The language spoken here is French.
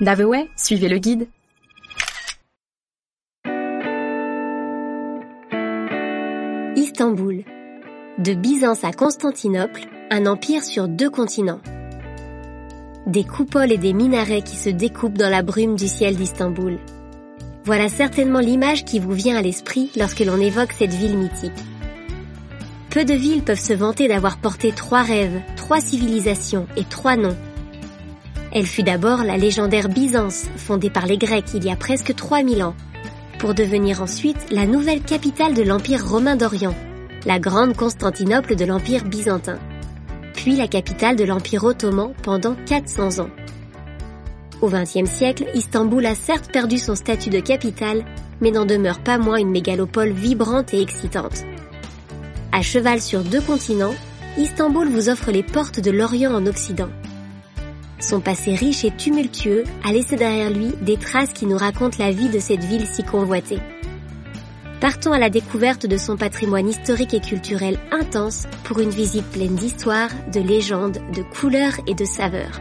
Daveway, suivez le guide. Istanbul. De Byzance à Constantinople, un empire sur deux continents. Des coupoles et des minarets qui se découpent dans la brume du ciel d'Istanbul. Voilà certainement l'image qui vous vient à l'esprit lorsque l'on évoque cette ville mythique. Peu de villes peuvent se vanter d'avoir porté trois rêves, trois civilisations et trois noms. Elle fut d'abord la légendaire Byzance, fondée par les Grecs il y a presque 3000 ans, pour devenir ensuite la nouvelle capitale de l'Empire romain d'Orient, la grande Constantinople de l'Empire byzantin, puis la capitale de l'Empire ottoman pendant 400 ans. Au XXe siècle, Istanbul a certes perdu son statut de capitale, mais n'en demeure pas moins une mégalopole vibrante et excitante. À cheval sur deux continents, Istanbul vous offre les portes de l'Orient en Occident. Son passé riche et tumultueux a laissé derrière lui des traces qui nous racontent la vie de cette ville si convoitée. Partons à la découverte de son patrimoine historique et culturel intense pour une visite pleine d'histoire, de légendes, de couleurs et de saveurs.